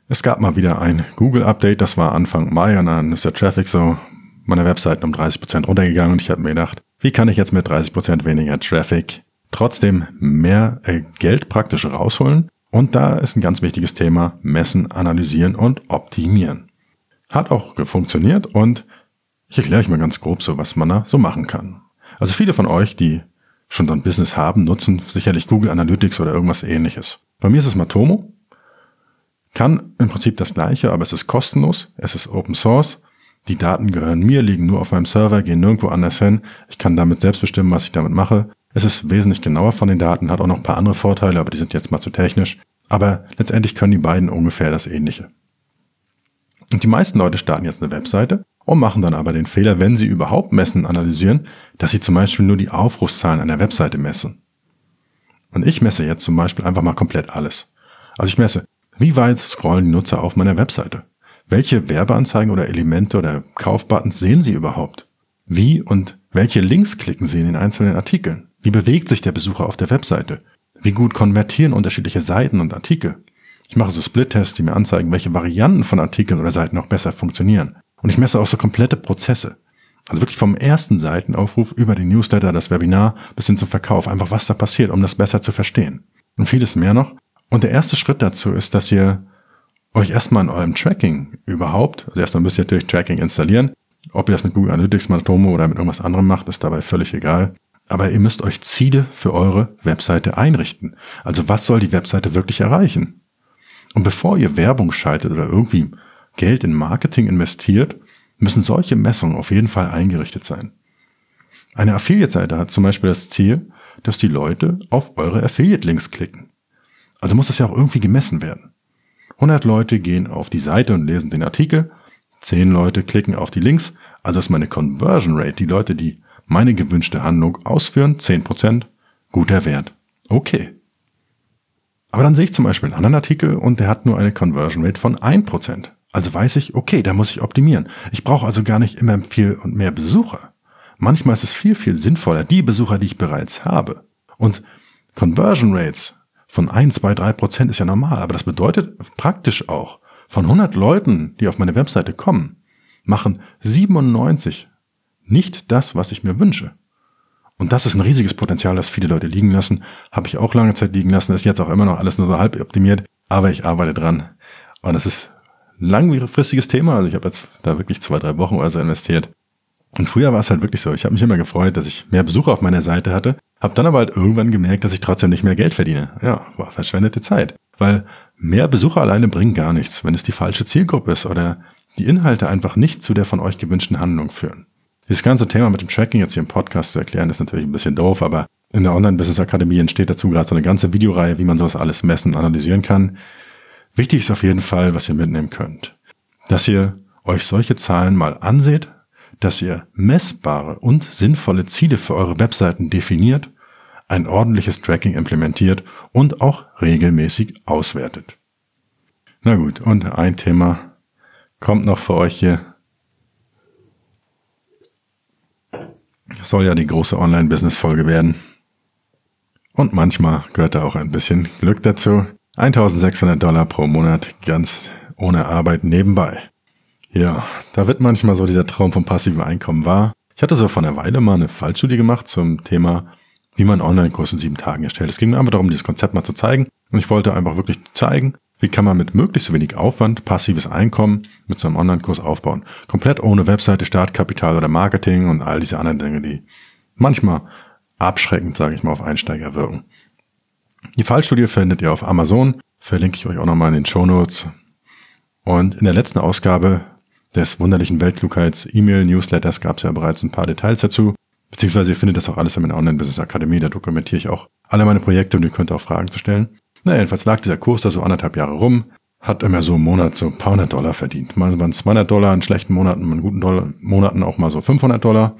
Es gab mal wieder ein Google-Update, das war Anfang Mai und dann ist der Traffic so meiner Webseite um 30% runtergegangen und ich habe mir gedacht, wie kann ich jetzt mit 30% weniger Traffic trotzdem mehr äh, Geld praktisch rausholen? Und da ist ein ganz wichtiges Thema, messen, analysieren und optimieren. Hat auch funktioniert und ich erkläre euch mal ganz grob so, was man da so machen kann. Also viele von euch, die schon so ein Business haben, nutzen sicherlich Google Analytics oder irgendwas ähnliches. Bei mir ist es Matomo. Kann im Prinzip das gleiche, aber es ist kostenlos, es ist Open Source die Daten gehören mir, liegen nur auf meinem Server, gehen nirgendwo anders hin. Ich kann damit selbst bestimmen, was ich damit mache. Es ist wesentlich genauer von den Daten, hat auch noch ein paar andere Vorteile, aber die sind jetzt mal zu technisch. Aber letztendlich können die beiden ungefähr das Ähnliche. Und die meisten Leute starten jetzt eine Webseite und machen dann aber den Fehler, wenn sie überhaupt messen, analysieren, dass sie zum Beispiel nur die Aufrufszahlen einer Webseite messen. Und ich messe jetzt zum Beispiel einfach mal komplett alles. Also ich messe, wie weit scrollen die Nutzer auf meiner Webseite? Welche Werbeanzeigen oder Elemente oder Kaufbuttons sehen Sie überhaupt? Wie und welche Links klicken Sie in den einzelnen Artikeln? Wie bewegt sich der Besucher auf der Webseite? Wie gut konvertieren unterschiedliche Seiten und Artikel? Ich mache so Split-Tests, die mir anzeigen, welche Varianten von Artikeln oder Seiten auch besser funktionieren. Und ich messe auch so komplette Prozesse. Also wirklich vom ersten Seitenaufruf über den Newsletter, das Webinar bis hin zum Verkauf. Einfach was da passiert, um das besser zu verstehen. Und vieles mehr noch. Und der erste Schritt dazu ist, dass ihr euch erstmal in eurem Tracking überhaupt, also erstmal müsst ihr natürlich Tracking installieren. Ob ihr das mit Google Analytics, Matomo oder mit irgendwas anderem macht, ist dabei völlig egal. Aber ihr müsst euch Ziele für eure Webseite einrichten. Also was soll die Webseite wirklich erreichen? Und bevor ihr Werbung schaltet oder irgendwie Geld in Marketing investiert, müssen solche Messungen auf jeden Fall eingerichtet sein. Eine Affiliate-Seite hat zum Beispiel das Ziel, dass die Leute auf eure Affiliate-Links klicken. Also muss das ja auch irgendwie gemessen werden. 100 Leute gehen auf die Seite und lesen den Artikel, 10 Leute klicken auf die Links, also ist meine Conversion Rate, die Leute, die meine gewünschte Handlung ausführen, 10%, guter Wert. Okay. Aber dann sehe ich zum Beispiel einen anderen Artikel und der hat nur eine Conversion Rate von 1%. Also weiß ich, okay, da muss ich optimieren. Ich brauche also gar nicht immer viel und mehr Besucher. Manchmal ist es viel, viel sinnvoller, die Besucher, die ich bereits habe. Und Conversion Rates von ein, zwei, drei Prozent ist ja normal, aber das bedeutet praktisch auch, von 100 Leuten, die auf meine Webseite kommen, machen 97 nicht das, was ich mir wünsche. Und das ist ein riesiges Potenzial, das viele Leute liegen lassen. Habe ich auch lange Zeit liegen lassen, ist jetzt auch immer noch alles nur so halb optimiert, aber ich arbeite dran. Und es ist langfristiges Thema. Also ich habe jetzt da wirklich zwei, drei Wochen oder so investiert. Und früher war es halt wirklich so. Ich habe mich immer gefreut, dass ich mehr Besucher auf meiner Seite hatte hab dann aber halt irgendwann gemerkt, dass ich trotzdem nicht mehr Geld verdiene. Ja, war verschwendete Zeit. Weil mehr Besucher alleine bringen gar nichts, wenn es die falsche Zielgruppe ist oder die Inhalte einfach nicht zu der von euch gewünschten Handlung führen. Dieses ganze Thema mit dem Tracking jetzt hier im Podcast zu erklären, ist natürlich ein bisschen doof, aber in der Online-Business Akademie entsteht dazu gerade so eine ganze Videoreihe, wie man sowas alles messen und analysieren kann. Wichtig ist auf jeden Fall, was ihr mitnehmen könnt. Dass ihr euch solche Zahlen mal anseht, dass ihr messbare und sinnvolle Ziele für eure Webseiten definiert, ein ordentliches Tracking implementiert und auch regelmäßig auswertet. Na gut, und ein Thema kommt noch für euch hier. soll ja die große Online-Business-Folge werden. Und manchmal gehört da auch ein bisschen Glück dazu. 1600 Dollar pro Monat ganz ohne Arbeit nebenbei. Ja, da wird manchmal so dieser Traum vom passiven Einkommen wahr. Ich hatte so vor einer Weile mal eine Fallstudie gemacht zum Thema, wie man Online-Kurs in sieben Tagen erstellt. Es ging mir einfach darum, dieses Konzept mal zu zeigen. Und ich wollte einfach wirklich zeigen, wie kann man mit möglichst wenig Aufwand passives Einkommen mit so einem Online-Kurs aufbauen. Komplett ohne Webseite, Startkapital oder Marketing und all diese anderen Dinge, die manchmal abschreckend, sage ich mal, auf Einsteiger wirken. Die Fallstudie findet ihr auf Amazon, verlinke ich euch auch nochmal in den Show Notes. Und in der letzten Ausgabe des wunderlichen Weltklugheits-E-Mail-Newsletters gab es ja bereits ein paar Details dazu. Beziehungsweise ihr findet das auch alles in meiner Online-Business-Akademie, da dokumentiere ich auch alle meine Projekte und ihr könnt auch Fragen zu stellen. Na, jedenfalls lag dieser Kurs da so anderthalb Jahre rum, hat immer so im Monat so ein paar hundert Dollar verdient. Mal waren es 200 Dollar in schlechten Monaten, in guten Dollar, Monaten auch mal so 500 Dollar.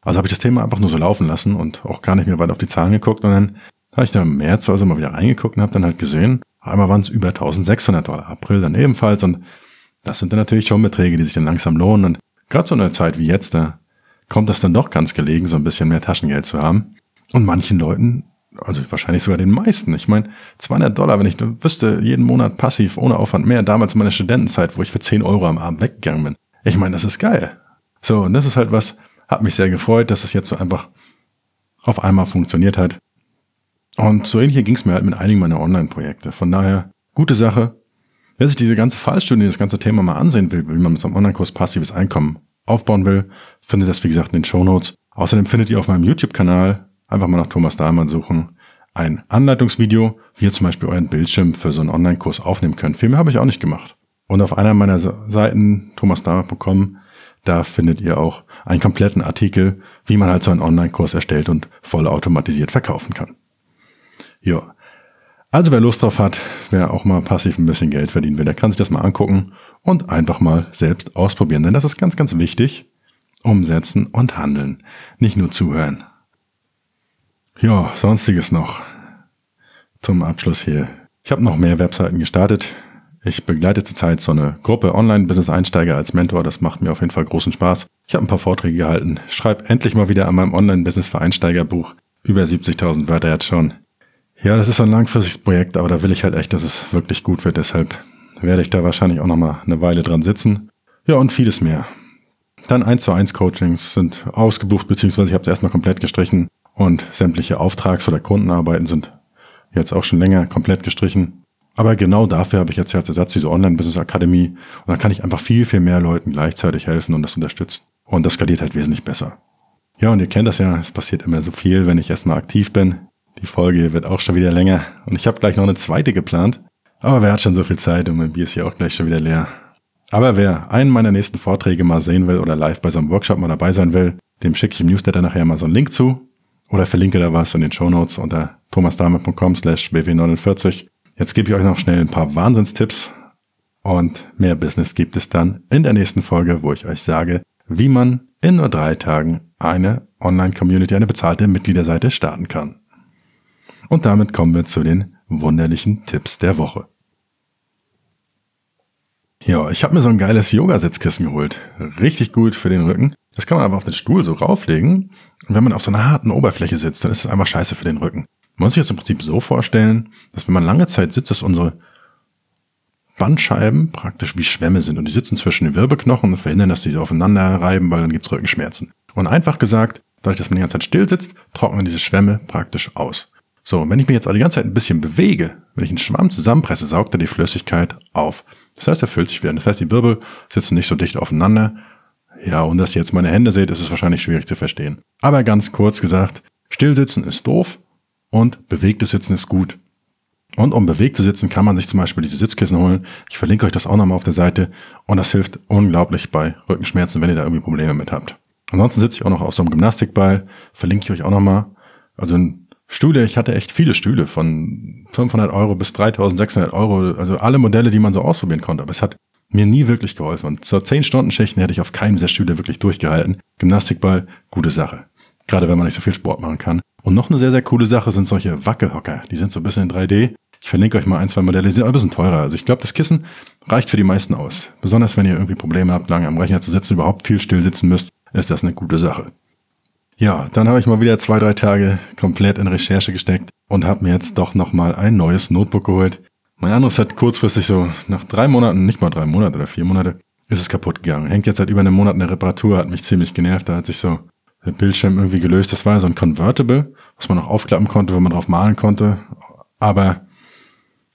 Also habe ich das Thema einfach nur so laufen lassen und auch gar nicht mehr weiter auf die Zahlen geguckt und dann habe ich da im März also mal wieder reingeguckt und habe dann halt gesehen, einmal waren es über 1600 Dollar, April dann ebenfalls und das sind dann natürlich schon Beträge, die sich dann langsam lohnen und gerade so in einer Zeit wie jetzt, da kommt das dann doch ganz gelegen, so ein bisschen mehr Taschengeld zu haben. Und manchen Leuten, also wahrscheinlich sogar den meisten, ich meine, 200 Dollar, wenn ich wüsste, jeden Monat passiv, ohne Aufwand mehr, damals in meiner Studentenzeit, wo ich für 10 Euro am Abend weggegangen bin. Ich meine, das ist geil. So, und das ist halt was, hat mich sehr gefreut, dass es jetzt so einfach auf einmal funktioniert hat. Und so ähnlich ging es mir halt mit einigen meiner Online-Projekte. Von daher, gute Sache. Wer sich diese ganze Fallstudie, das ganze Thema mal ansehen will, wie man mit so einem Online-Kurs passives Einkommen aufbauen will, findet das, wie gesagt, in den Show Notes. Außerdem findet ihr auf meinem YouTube-Kanal, einfach mal nach Thomas Dahlmann suchen, ein Anleitungsvideo, wie ihr zum Beispiel euren Bildschirm für so einen Online-Kurs aufnehmen könnt. Viel mehr habe ich auch nicht gemacht. Und auf einer meiner Seiten, thomasdahlmann.com, da findet ihr auch einen kompletten Artikel, wie man halt so einen Online-Kurs erstellt und voll automatisiert verkaufen kann. Ja. Also wer Lust drauf hat, wer auch mal passiv ein bisschen Geld verdienen will, der kann sich das mal angucken und einfach mal selbst ausprobieren. Denn das ist ganz, ganz wichtig. Umsetzen und handeln. Nicht nur zuhören. Ja, sonstiges noch. Zum Abschluss hier. Ich habe noch mehr Webseiten gestartet. Ich begleite zurzeit so eine Gruppe Online-Business-Einsteiger als Mentor. Das macht mir auf jeden Fall großen Spaß. Ich habe ein paar Vorträge gehalten. Schreibe endlich mal wieder an meinem Online-Business für Einsteiger-Buch. Über 70.000 Wörter jetzt schon. Ja, das ist ein langfristiges Projekt, aber da will ich halt echt, dass es wirklich gut wird. Deshalb werde ich da wahrscheinlich auch noch mal eine Weile dran sitzen. Ja, und vieles mehr. Dann 1 zu 1 Coachings sind ausgebucht, beziehungsweise ich habe es erstmal komplett gestrichen und sämtliche Auftrags- oder Kundenarbeiten sind jetzt auch schon länger komplett gestrichen. Aber genau dafür habe ich jetzt als Ersatz diese Online-Business-Akademie und da kann ich einfach viel, viel mehr Leuten gleichzeitig helfen und das unterstützen. Und das skaliert halt wesentlich besser. Ja, und ihr kennt das ja, es passiert immer so viel, wenn ich erstmal aktiv bin. Die Folge wird auch schon wieder länger. Und ich habe gleich noch eine zweite geplant. Aber wer hat schon so viel Zeit und mein Bier ist hier auch gleich schon wieder leer. Aber wer einen meiner nächsten Vorträge mal sehen will oder live bei so einem Workshop mal dabei sein will, dem schicke ich im Newsletter nachher mal so einen Link zu. Oder verlinke da was in den Show Notes unter thomasdahme.com slash bw49. Jetzt gebe ich euch noch schnell ein paar Wahnsinnstipps. Und mehr Business gibt es dann in der nächsten Folge, wo ich euch sage, wie man in nur drei Tagen eine Online-Community, eine bezahlte Mitgliederseite starten kann. Und damit kommen wir zu den wunderlichen Tipps der Woche. Ja, ich habe mir so ein geiles Yoga-Sitzkissen geholt. Richtig gut für den Rücken. Das kann man aber auf den Stuhl so rauflegen. Und wenn man auf so einer harten Oberfläche sitzt, dann ist es einfach scheiße für den Rücken. Man muss sich jetzt im Prinzip so vorstellen, dass wenn man lange Zeit sitzt, dass unsere Bandscheiben praktisch wie Schwämme sind und die sitzen zwischen den Wirbelknochen und verhindern, dass die aufeinander reiben, weil dann gibt's Rückenschmerzen. Und einfach gesagt, dadurch, dass man die ganze Zeit still sitzt, trocknen diese Schwämme praktisch aus. So, und wenn ich mich jetzt aber die ganze Zeit ein bisschen bewege, wenn ich einen Schwamm zusammenpresse, saugt er die Flüssigkeit auf. Das heißt, er füllt sich wieder. Das heißt, die Wirbel sitzen nicht so dicht aufeinander. Ja, und dass ihr jetzt meine Hände seht, ist es wahrscheinlich schwierig zu verstehen. Aber ganz kurz gesagt, Stillsitzen ist doof und bewegtes Sitzen ist gut. Und um bewegt zu sitzen, kann man sich zum Beispiel diese Sitzkissen holen. Ich verlinke euch das auch nochmal auf der Seite. Und das hilft unglaublich bei Rückenschmerzen, wenn ihr da irgendwie Probleme mit habt. Ansonsten sitze ich auch noch auf so einem Gymnastikball. Verlinke ich euch auch nochmal. Also Stühle, ich hatte echt viele Stühle von 500 Euro bis 3600 Euro, also alle Modelle, die man so ausprobieren konnte. Aber es hat mir nie wirklich geholfen. Und zur 10-Stunden-Schichten hätte ich auf keinem der Stühle wirklich durchgehalten. Gymnastikball, gute Sache. Gerade wenn man nicht so viel Sport machen kann. Und noch eine sehr, sehr coole Sache sind solche Wackelhocker. Die sind so ein bisschen in 3D. Ich verlinke euch mal ein, zwei Modelle, die sind ein bisschen teurer. Also ich glaube, das Kissen reicht für die meisten aus. Besonders wenn ihr irgendwie Probleme habt, lange am Rechner zu sitzen, überhaupt viel still sitzen müsst, ist das eine gute Sache. Ja, dann habe ich mal wieder zwei, drei Tage komplett in Recherche gesteckt und habe mir jetzt doch nochmal ein neues Notebook geholt. Mein anderes hat kurzfristig so nach drei Monaten, nicht mal drei Monate oder vier Monate, ist es kaputt gegangen. Hängt jetzt seit über einem Monat in der Reparatur, hat mich ziemlich genervt. Da hat sich so der Bildschirm irgendwie gelöst. Das war so ein Convertible, was man auch aufklappen konnte, wo man drauf malen konnte. Aber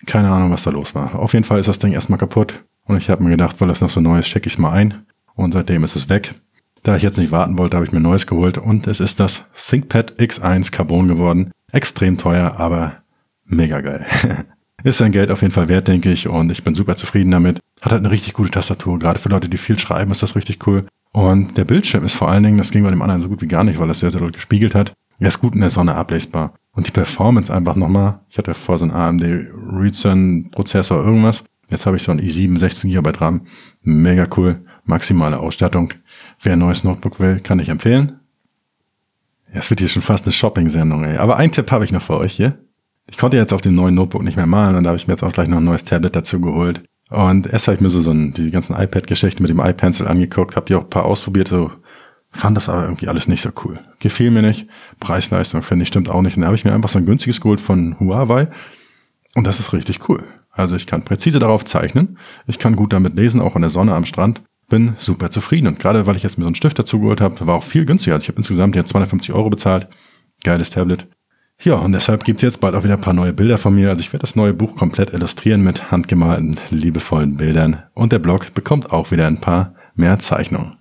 keine Ahnung, was da los war. Auf jeden Fall ist das Ding erstmal kaputt. Und ich habe mir gedacht, weil es noch so neu ist, checke ich es mal ein. Und seitdem ist es weg. Da ich jetzt nicht warten wollte, habe ich mir ein neues geholt und es ist das ThinkPad X1 Carbon geworden. Extrem teuer, aber mega geil. *laughs* ist sein Geld auf jeden Fall wert, denke ich, und ich bin super zufrieden damit. Hat halt eine richtig gute Tastatur. Gerade für Leute, die viel schreiben, ist das richtig cool. Und der Bildschirm ist vor allen Dingen, das ging bei dem anderen so gut wie gar nicht, weil es sehr, sehr doll gespiegelt hat. Er ist gut in der Sonne ablesbar. Und die Performance einfach nochmal. Ich hatte vor so einen AMD Ryzen Prozessor irgendwas. Jetzt habe ich so ein i7 16 GB RAM. Mega cool. Maximale Ausstattung. Wer ein neues Notebook will, kann ich empfehlen. Es wird hier schon fast eine Shopping-Sendung, ey. Aber einen Tipp habe ich noch für euch hier. Ich konnte jetzt auf dem neuen Notebook nicht mehr malen und da habe ich mir jetzt auch gleich noch ein neues Tablet dazu geholt. Und erst habe ich mir so, so ein, diese ganzen iPad-Geschichten mit dem iPencil angeguckt, habe die auch ein paar ausprobiert, so fand das aber irgendwie alles nicht so cool. Gefiel mir nicht. Preis-Leistung finde ich stimmt auch nicht. Und da habe ich mir einfach so ein günstiges geholt von Huawei und das ist richtig cool. Also ich kann präzise darauf zeichnen, ich kann gut damit lesen, auch in der Sonne am Strand bin super zufrieden. Und gerade weil ich jetzt mir so einen Stift dazu geholt habe, war auch viel günstiger. Also ich habe insgesamt jetzt 250 Euro bezahlt. Geiles Tablet. Ja, und deshalb gibt's jetzt bald auch wieder ein paar neue Bilder von mir. Also ich werde das neue Buch komplett illustrieren mit handgemalten, liebevollen Bildern. Und der Blog bekommt auch wieder ein paar mehr Zeichnungen.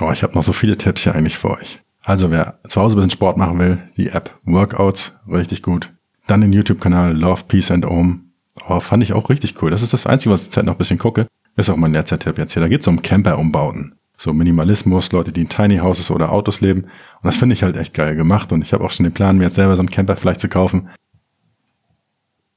Oh, ich habe noch so viele Tipps hier eigentlich für euch. Also wer zu Hause ein bisschen Sport machen will, die App Workouts, richtig gut. Dann den YouTube-Kanal Love, Peace and Om. Oh, fand ich auch richtig cool. Das ist das Einzige, was ich zurzeit noch ein bisschen gucke. Ist auch mein letzter Tipp jetzt hier. Da geht es um Camper-Umbauten. So Minimalismus, Leute, die in Tiny Houses oder Autos leben. Und das finde ich halt echt geil gemacht. Und ich habe auch schon den Plan, mir jetzt selber so einen Camper vielleicht zu kaufen.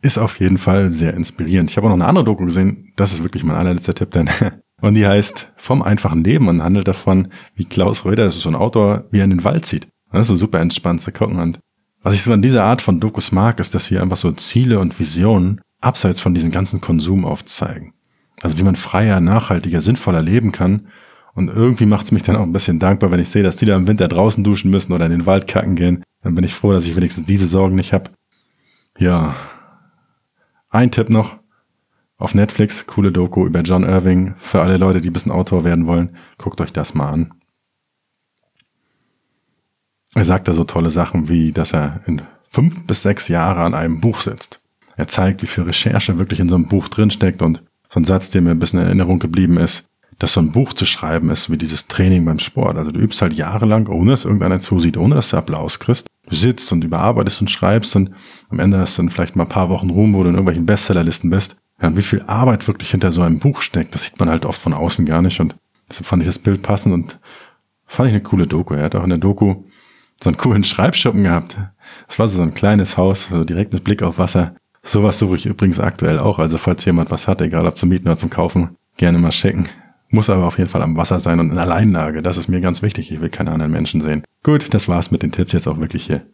Ist auf jeden Fall sehr inspirierend. Ich habe auch noch eine andere Doku gesehen. Das ist wirklich mein allerletzter Tipp, denn *laughs* und die heißt Vom einfachen Leben und handelt davon, wie Klaus Röder, das ist so ein Autor, wie er in den Wald zieht. Das ist so super entspannt zu gucken. Und was ich so an dieser Art von Dokus mag, ist, dass hier einfach so Ziele und Visionen abseits von diesem ganzen Konsum aufzeigen. Also wie man freier, nachhaltiger, sinnvoller leben kann. Und irgendwie macht es mich dann auch ein bisschen dankbar, wenn ich sehe, dass die da im Winter draußen duschen müssen oder in den Wald kacken gehen. Dann bin ich froh, dass ich wenigstens diese Sorgen nicht habe. Ja. Ein Tipp noch. Auf Netflix, coole Doku über John Irving. Für alle Leute, die ein bisschen Autor werden wollen, guckt euch das mal an. Er sagt da so tolle Sachen wie, dass er in fünf bis sechs Jahre an einem Buch sitzt. Er zeigt, wie viel Recherche wirklich in so einem Buch drinsteckt und so ein Satz, der mir ein bisschen in Erinnerung geblieben ist, dass so ein Buch zu schreiben ist wie dieses Training beim Sport. Also du übst halt jahrelang, ohne dass irgendeiner zusieht, ohne dass du Applaus kriegst. Du sitzt und überarbeitest und schreibst und am Ende hast du dann vielleicht mal ein paar Wochen Ruhm, wo du in irgendwelchen Bestsellerlisten bist. Ja, und wie viel Arbeit wirklich hinter so einem Buch steckt, das sieht man halt oft von außen gar nicht. Und deshalb fand ich das Bild passend und fand ich eine coole Doku. Er hat auch in der Doku so einen coolen Schreibschuppen gehabt. Das war so ein kleines Haus, so direkt mit Blick auf Wasser. Sowas suche ich übrigens aktuell auch. Also falls jemand was hat, egal ob zum Mieten oder zum Kaufen, gerne mal schicken. Muss aber auf jeden Fall am Wasser sein und in Alleinlage. Das ist mir ganz wichtig. Ich will keine anderen Menschen sehen. Gut, das war's mit den Tipps jetzt auch wirklich hier.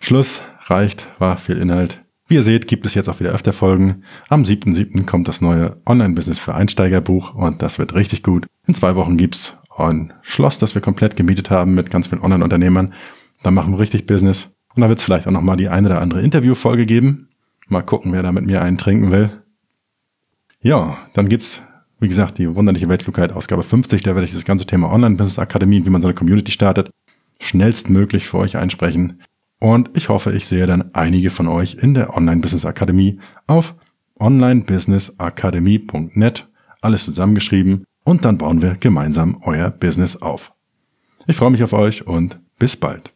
Schluss, reicht, war viel Inhalt. Wie ihr seht, gibt es jetzt auch wieder öfter Folgen. Am 7.7. kommt das neue Online-Business für Einsteiger Buch und das wird richtig gut. In zwei Wochen gibt's ein Schloss, das wir komplett gemietet haben mit ganz vielen Online-Unternehmern. Da machen wir richtig Business. Und da wird es vielleicht auch nochmal die eine oder andere Interviewfolge geben. Mal gucken, wer da mit mir einen trinken will. Ja, dann gibt's, wie gesagt, die wunderliche Weltflugheit Ausgabe 50. Da werde ich das ganze Thema Online-Business Akademie, wie man so eine Community startet, schnellstmöglich für euch einsprechen. Und ich hoffe, ich sehe dann einige von euch in der Online-Business Akademie auf onlinebusinessakademie.net, alles zusammengeschrieben, und dann bauen wir gemeinsam euer Business auf. Ich freue mich auf euch und bis bald.